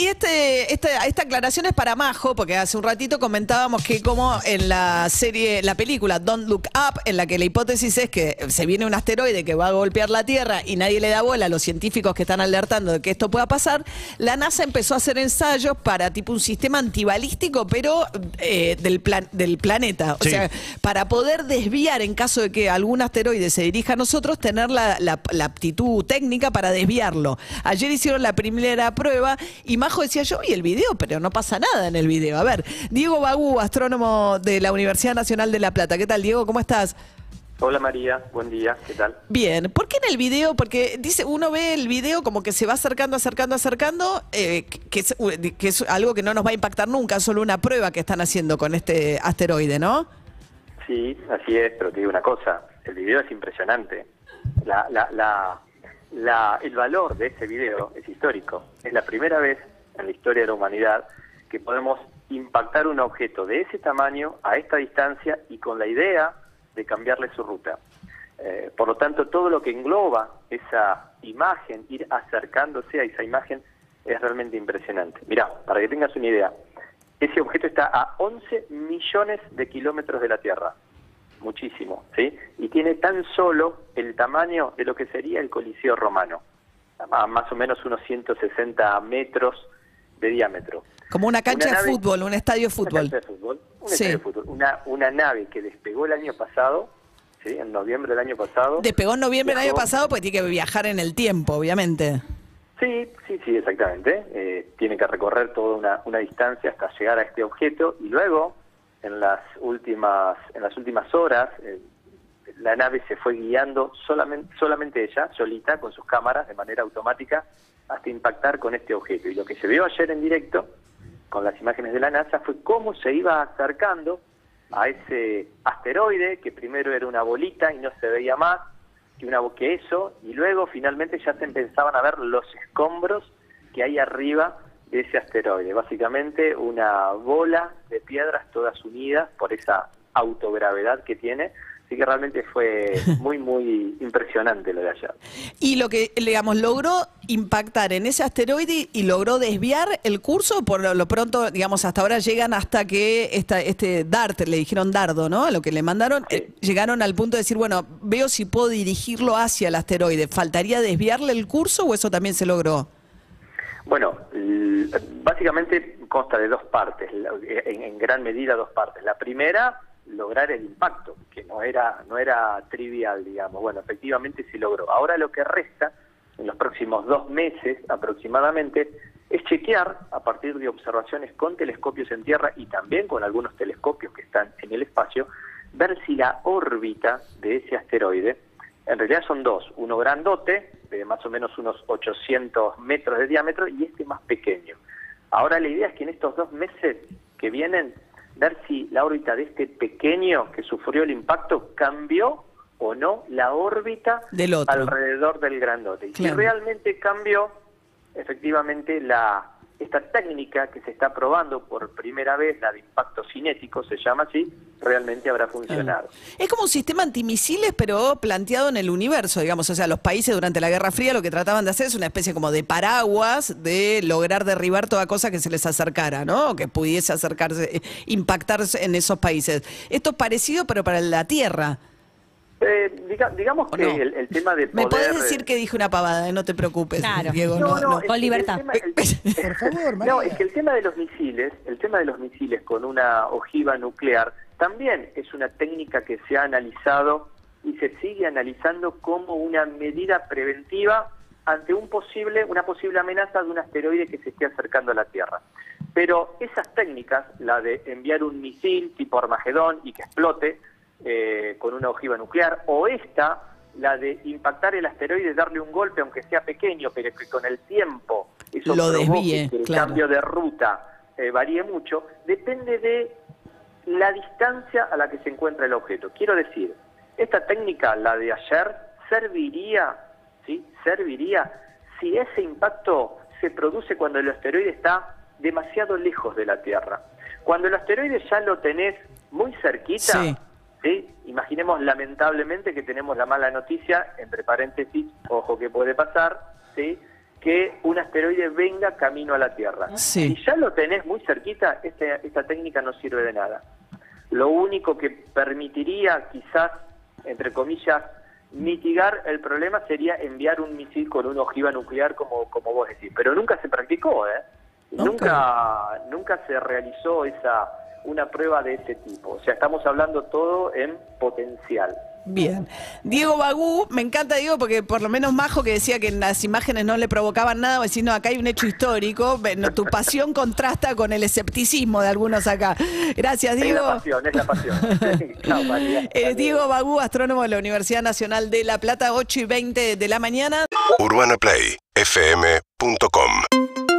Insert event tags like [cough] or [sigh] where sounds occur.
Y este, esta, esta aclaración es para Majo, porque hace un ratito comentábamos que como en la serie, la película Don't Look Up, en la que la hipótesis es que se viene un asteroide que va a golpear la Tierra y nadie le da bola a los científicos que están alertando de que esto pueda pasar, la NASA empezó a hacer ensayos para tipo un sistema antibalístico, pero eh, del, plan, del planeta. O Sí. sea, para poder desviar en caso de que algún asteroide se dirija a nosotros, tener la, la- la aptitud técnica para desviarlo. Ayer hicieron la primera prueba y Decía, yo vi el video, pero no pasa nada en el video. A ver, Diego Bagú, astrónomo de la Universidad Nacional de La Plata. ¿Qué tal, Diego? ¿Cómo estás? Hola María, buen día, ¿qué tal? Bien, ¿por qué en el video? Porque dice, uno ve el video como que se va acercando, acercando, acercando, eh, que, es, que es algo que no nos va a impactar nunca, solo una prueba que están haciendo con este asteroide, ¿no? Sí, así es, pero te digo una cosa, el video es impresionante. La, la, la, la- el valor de ese video es histórico. Es la primera vez en la historia de la humanidad que podemos impactar un objeto de ese tamaño a esta distancia y con la idea de cambiarle su ruta. Eh, por lo tanto, todo lo que engloba esa imagen, ir acercándose a esa imagen, es realmente impresionante. Mirá, para que tengas una idea, ese objeto está a 11 millones de kilómetros de la Tierra. Muchísimo, ¿sí? Y tiene tan solo el tamaño de lo que sería el Coliseo romano, más o menos unos 160 metros de diámetro. Como una cancha Una de nave- fútbol, un estadio de Una fútbol. cancha de fútbol. un Sí. estadio de fútbol. Una, una nave que despegó el año pasado, ¿sí? En noviembre del año pasado. Despegó en noviembre del año pasado porque tiene que viajar en el tiempo, obviamente. Sí, sí, sí, exactamente. Eh, tiene que recorrer toda una, una distancia hasta llegar a este objeto y luego, en las últimas, en las últimas horas, eh, la nave se fue guiando solamente, solamente ella, solita, con sus cámaras, de manera automática, hasta impactar con este objeto. Y lo que se vio ayer en directo, con las imágenes de la NASA, fue cómo se iba acercando a ese asteroide, que primero era una bolita y no se veía más, que una que eso, y luego finalmente ya se empezaban a ver los escombros que hay arriba de ese asteroide. Básicamente una bola de piedras todas unidas por esa autogravedad que tiene. Así que realmente fue [laughs] muy, muy impresionante lo de ayer. Y lo que, digamos, logró impactar en ese asteroide y logró desviar el curso, por lo, pronto, digamos, hasta ahora llegan hasta que esta, este DART, le dijeron dardo, ¿no? A Lo que le mandaron, eh, llegaron al punto de decir, bueno, veo si puedo dirigirlo hacia el asteroide. ¿Faltaría desviarle el curso o eso también se logró? Bueno, básicamente consta de dos partes, en gran medida dos partes. La primera, lograr el impacto, que no era, no era trivial, digamos. Bueno, efectivamente se logró. Ahora lo que resta, en los próximos dos meses aproximadamente, es chequear a partir de observaciones con telescopios en tierra y también con algunos telescopios que están en el espacio, ver si la órbita de ese asteroide, en realidad son dos, uno grandote, de más o menos unos 800 metros de diámetro, y este más pequeño. Ahora la idea es que en estos dos meses que vienen, ver si la órbita de este pequeño que sufrió el impacto cambió o no la órbita Del otro. alrededor del grandote. Y Claro. si realmente cambió, efectivamente la esta técnica que se está probando por primera vez, la de impacto cinético, se llama así, realmente habrá funcionado. Es como un sistema antimisiles, pero planteado en el universo, digamos. O sea, los países durante la Guerra Fría lo que trataban de hacer es una especie como de paraguas de lograr derribar toda cosa que se les acercara, ¿no? O que pudiese acercarse, eh, impactarse en esos países. Esto es parecido, pero para la Tierra. Eh, diga- digamos ¿O que no? el, el tema de Me podés decir que dije una pavada, eh, no te preocupes, Claro. Diego. No, No, no, no. es Con libertad. el tema- el- Por favor, [laughs] María. No, es que el tema de los misiles, el tema de los misiles con una ojiva nuclear, también es una técnica que se ha analizado y se sigue analizando como una medida preventiva ante un posible, una posible amenaza de un asteroide que se esté acercando a la Tierra. Pero esas técnicas, la de enviar un misil tipo Armagedón y que explote eh, con una ojiva nuclear, o esta, la de impactar el asteroide, darle un golpe, aunque sea pequeño, pero que con el tiempo eso Lo desvíe, que el claro. cambio de ruta eh, varíe mucho, depende de la distancia a la que se encuentra el objeto. Quiero decir, esta técnica, la de ayer, serviría, ¿sí? Serviría si ese impacto se produce cuando el asteroide está demasiado lejos de la Tierra. Cuando el asteroide ya lo tenés muy cerquita, Sí. ¿sí? Imaginemos lamentablemente que tenemos la mala noticia, entre paréntesis, ojo que puede pasar, ¿sí? Que un asteroide venga camino a la Tierra. Sí. Si ya lo tenés muy cerquita, este- esta técnica no sirve de nada. Lo único que permitiría quizás, entre comillas, mitigar el problema sería enviar un misil con una ojiva nuclear, como, como vos decís. Pero nunca se practicó, ¿eh? Ok. Nunca, nunca se realizó esa una prueba de ese tipo. O sea, estamos hablando todo en potencial. Bien. Diego Bagú, me encanta Diego porque por lo menos Majo que decía que en las imágenes no le provocaban nada, no, acá hay un hecho histórico, Bueno, tu pasión [laughs] contrasta con el escepticismo de algunos acá. Gracias, Es la Diego. pasión, es la pasión. [laughs] María. Eh, Diego Bagú, astrónomo de la Universidad Nacional de La Plata, 8 y 20 de la mañana. UrbanaPlayFM.com